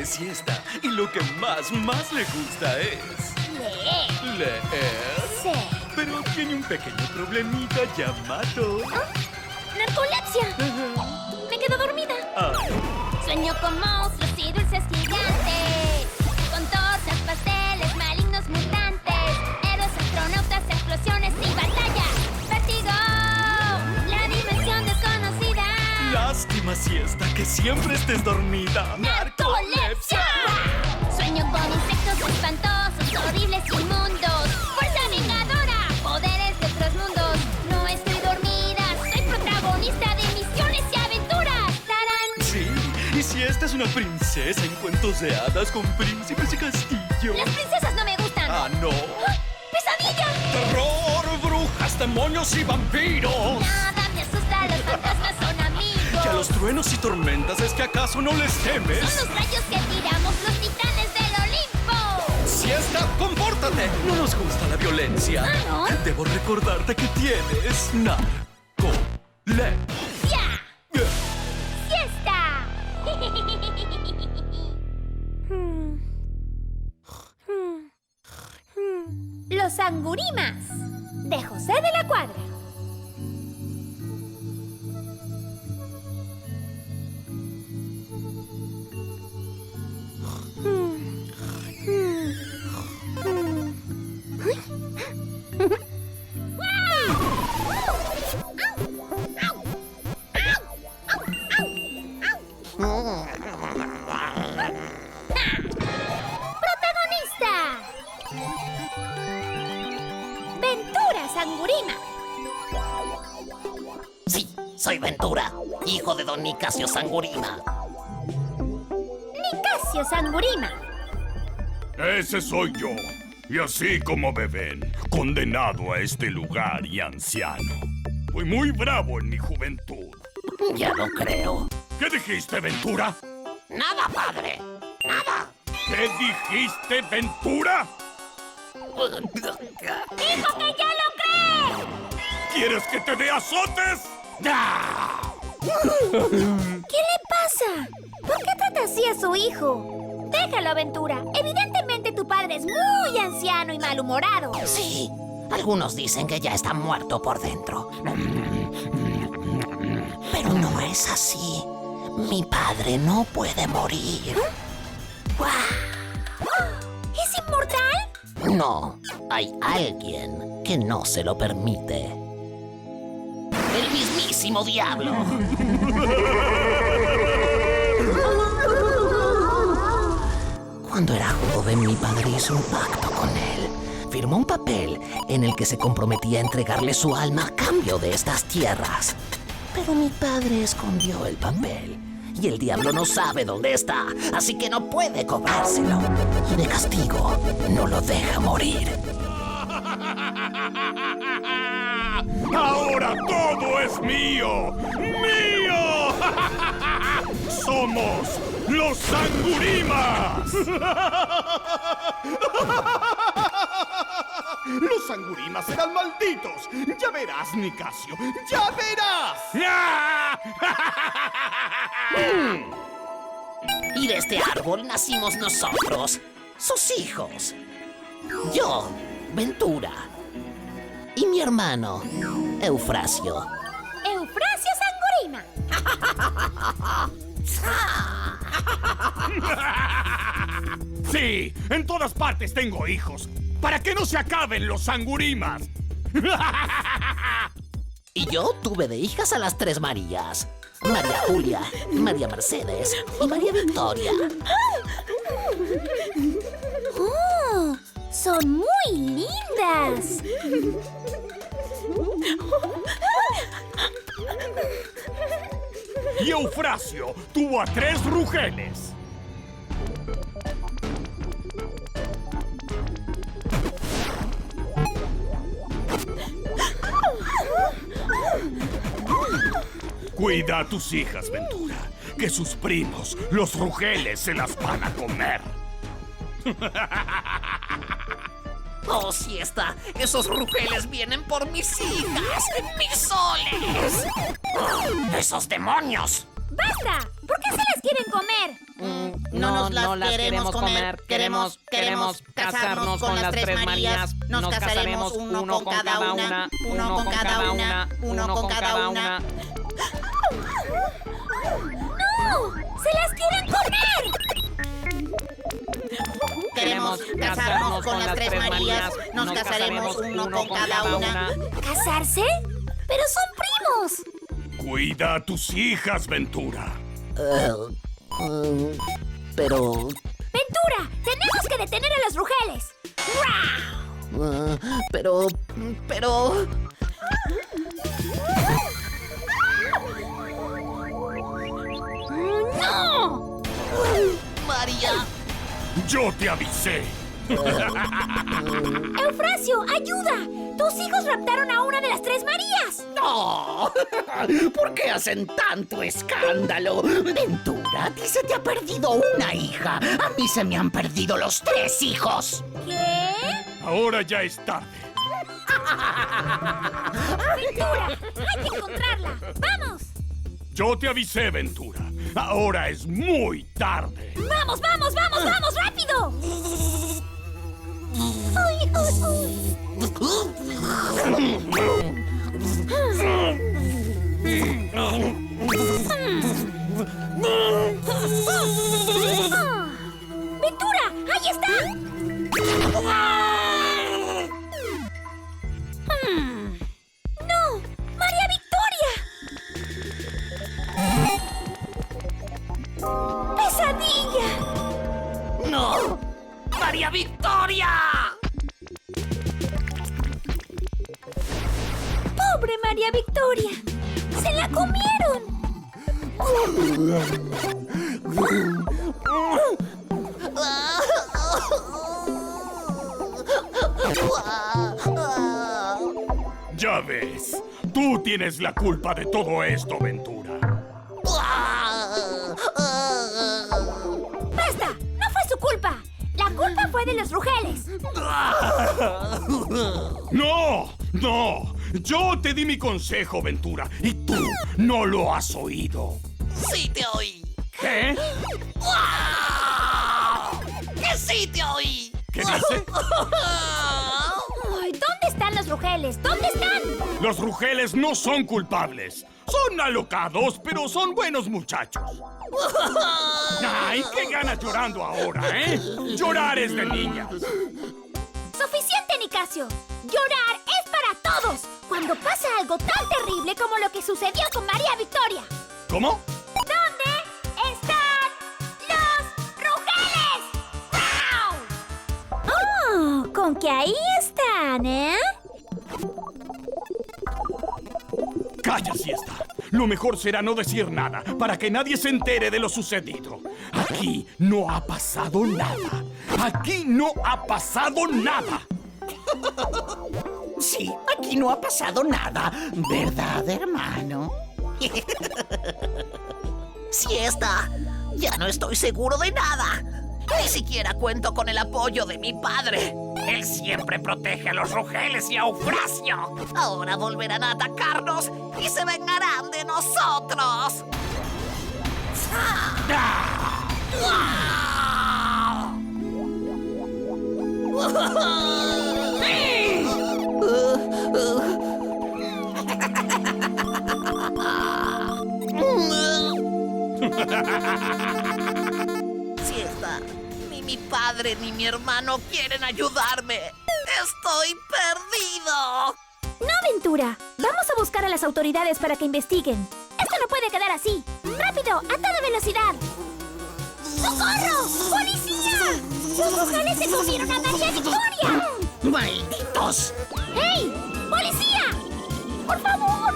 es siesta y lo que más, más le gusta es Leer. leer. Sí. Pero tiene un pequeño problemita llamado... Narcolepsia. Me quedo dormida. Ah, Sueño con monstruos y dulces gigantes. Siesta que siempre estés dormida. ¡Narcolepsia! Sueño con insectos espantosos, horribles y inmundos. ¡Fuerza vengadora! Poderes de otros mundos. No estoy dormida, soy protagonista de misiones y aventuras. ¡Tarán! Sí, y si esta es una princesa en cuentos de hadas con príncipes y castillo. Las princesas no me gustan. Ah, no. ¡Ah! ¡Pesadilla! Terror, brujas, demonios y vampiros. Nada a los truenos y tormentas es que acaso no les temes. Son los rayos que tiramos los titanes del Olimpo. Siesta, compórtate. No nos gusta la violencia. Ah, ¿no? Debo recordarte que tienes narcolepsia. ¡Ya! ¡Siesta! Los angurimas de José de la Cuadra. Nicasio Sangurima. Nicasio Sangurima. Ese soy yo. Y así como me ven, condenado a este lugar y anciano. Fui muy bravo en mi juventud. Ya lo creo. ¿Qué dijiste, Ventura? Nada, padre. Nada. ¿Qué dijiste, Ventura? ¡Dijo que ya lo cree! ¿Quieres que te dé azotes? ¡Ah! ¿Qué le pasa? ¿Por qué trata así a su hijo? Déjalo, Aventura. Evidentemente tu padre es muy anciano y malhumorado. Sí, algunos dicen que ya está muerto por dentro. Pero no es así. Mi padre no puede morir. ¿Es inmortal? No, hay alguien que no se lo permite. Mismísimo diablo. Cuando era joven, mi padre hizo un pacto con él. Firmó un papel en el que se comprometía a entregarle su alma a cambio de estas tierras. Pero mi padre escondió el papel. Y el diablo no sabe dónde está, así que no puede cobrárselo. Y de castigo, no lo deja morir. ¡Ahora todo es mío! ¡Mío! ¡Somos los Sangurimas! Los Sangurimas serán malditos. Ya verás, Nicasio. Ya verás. Y de este árbol nacimos nosotros, sus hijos. Yo, Ventura. Y mi hermano, Eufrasio. Eufrasio Sangurima. Sí, en todas partes tengo hijos. Para que no se acaben los Sangurimas. Y yo tuve de hijas a las tres Marías. María Julia, María Mercedes y María Victoria. Son muy lindas. Y Eufrasio tuvo a tres rugeles. Cuida a tus hijas, Ventura, que sus primos, los rugeles, se las van a comer. Oh, siesta, esos rugeles vienen por mis hijas, mis soles. ¡Esos demonios! ¡Basta! ¿Por qué se las quieren comer? Mm, No, nos las, queremos comer. Queremos, queremos casarnos con las tres Marías. Nos casaremos uno con cada una, uno con cada una, uno con cada una. ¡No! ¡Se las quieren Casarnos con las tres Marías. Nos casaremos uno con cada una. ¿Casarse? ¡Pero son primos! Cuida a tus hijas, Ventura. Eh, mm, pero... ¡Ventura! ¡Tenemos que detener a los rugeles! eh, pero... Pero... ¡No! María. Yo te avisé. ¡Eufrasio, ayuda! ¡Tus hijos raptaron a una de las tres Marías! ¡No! ¿Por qué hacen tanto escándalo? Ventura, a ti se te ha perdido una hija. A mí se me han perdido los tres hijos. ¿Qué? Ahora ya es tarde. ¡Ventura! ¡Hay que encontrarla! ¡Vamos! Yo te avisé, Ventura. Ahora es muy tarde. ¡Vamos, vamos, vamos, vamos! ¡Rápido! ¡Ventura! ¡Ahí está! María Victoria! ¡Se la comieron! Ya ves, tú tienes la culpa de todo esto, Ventura. ¡Basta! ¡No fue su culpa! La culpa fue de los rugeles. ¡No! ¡No! Yo te di mi consejo, Ventura, y tú no lo has oído. ¡Sí te oí! ¿Qué? ¡Que sí te oí! ¿Qué dice? Ay, ¿Dónde están los rugeles? ¿Dónde están? Los rugeles no son culpables. Son alocados, pero son buenos muchachos. ¡Ay, qué ganas llorando ahora, eh! Llorar es de niñas. Suficiente, Nicasio. Llorar para todos. Cuando pasa algo tan terrible como lo que sucedió con María Victoria. ¿Cómo? ¿Dónde están los rugeles? ¡Wow! Oh, con que ahí están, ¿eh? Calla, siesta. Lo mejor será no decir nada para que nadie se entere de lo sucedido. Aquí no ha pasado nada. Aquí no ha pasado nada. Aquí no ha pasado nada, ¿verdad, hermano? Siesta. Ya no estoy seguro de nada. Ni siquiera cuento con el apoyo de mi padre. Él siempre protege a los rugeles y a Eufrasio. Ahora volverán a atacarnos y se vengarán de nosotros. Siesta. padre ni mi hermano quieren ayudarme. Estoy perdido. No, Ventura. Vamos a buscar a las autoridades para que investiguen. Esto no puede quedar así. ¡Rápido! ¡A toda velocidad! ¡Socorro! ¡Policía! ¡Los rugeles se comieron a María Victoria! ¡Malditos! ¡Hey! ¡Policía! ¡Por favor!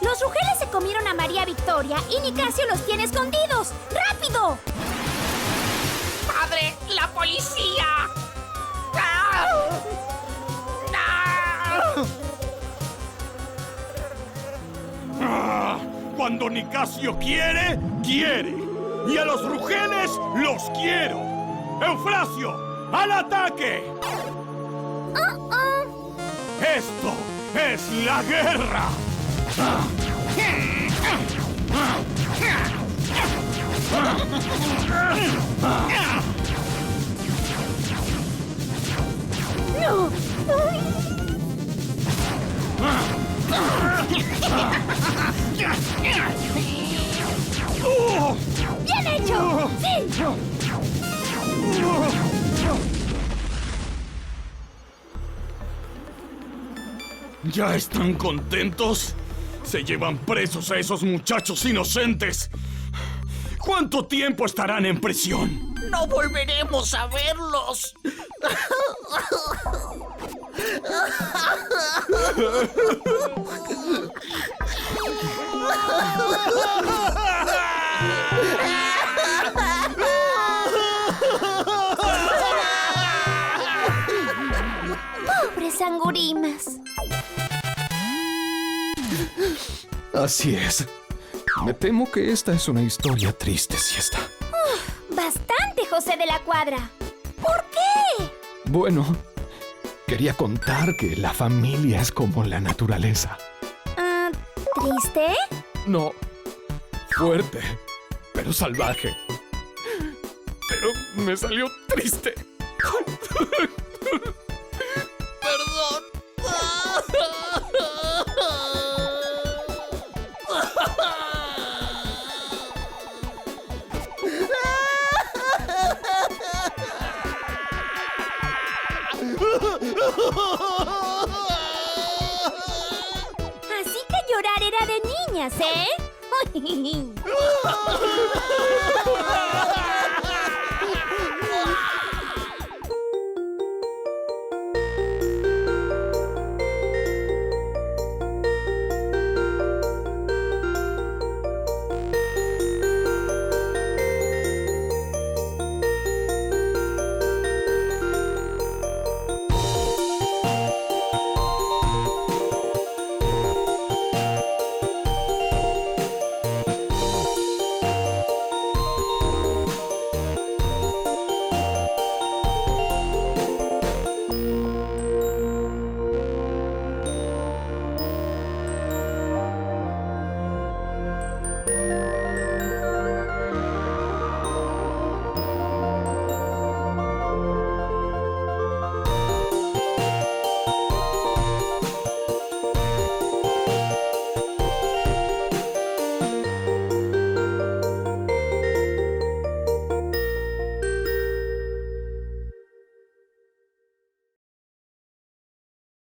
Los rugeles se comieron a María Victoria y Nicasio los tiene escondidos. ¡Rápido! ¡Padre, la policía! Cuando Nicasio quiere, quiere. Y a los rugeles los quiero. Eufrasio, al ataque. Esto es la guerra. ¡Bien hecho! ¡Sí! ¿Ya están contentos? Se llevan presos a esos muchachos inocentes. ¿Cuánto tiempo estarán en prisión? No volveremos a verlos. Pobres angurimas. Así es. Me temo que esta es una historia triste, siesta. Bastante, José de la Cuadra. ¿Por qué? Bueno, quería contar que la familia es como la naturaleza. Ah, ¿Triste? No, fuerte, pero salvaje. Pero me salió triste. Perdón. Así que llorar era de niñas, ¿eh?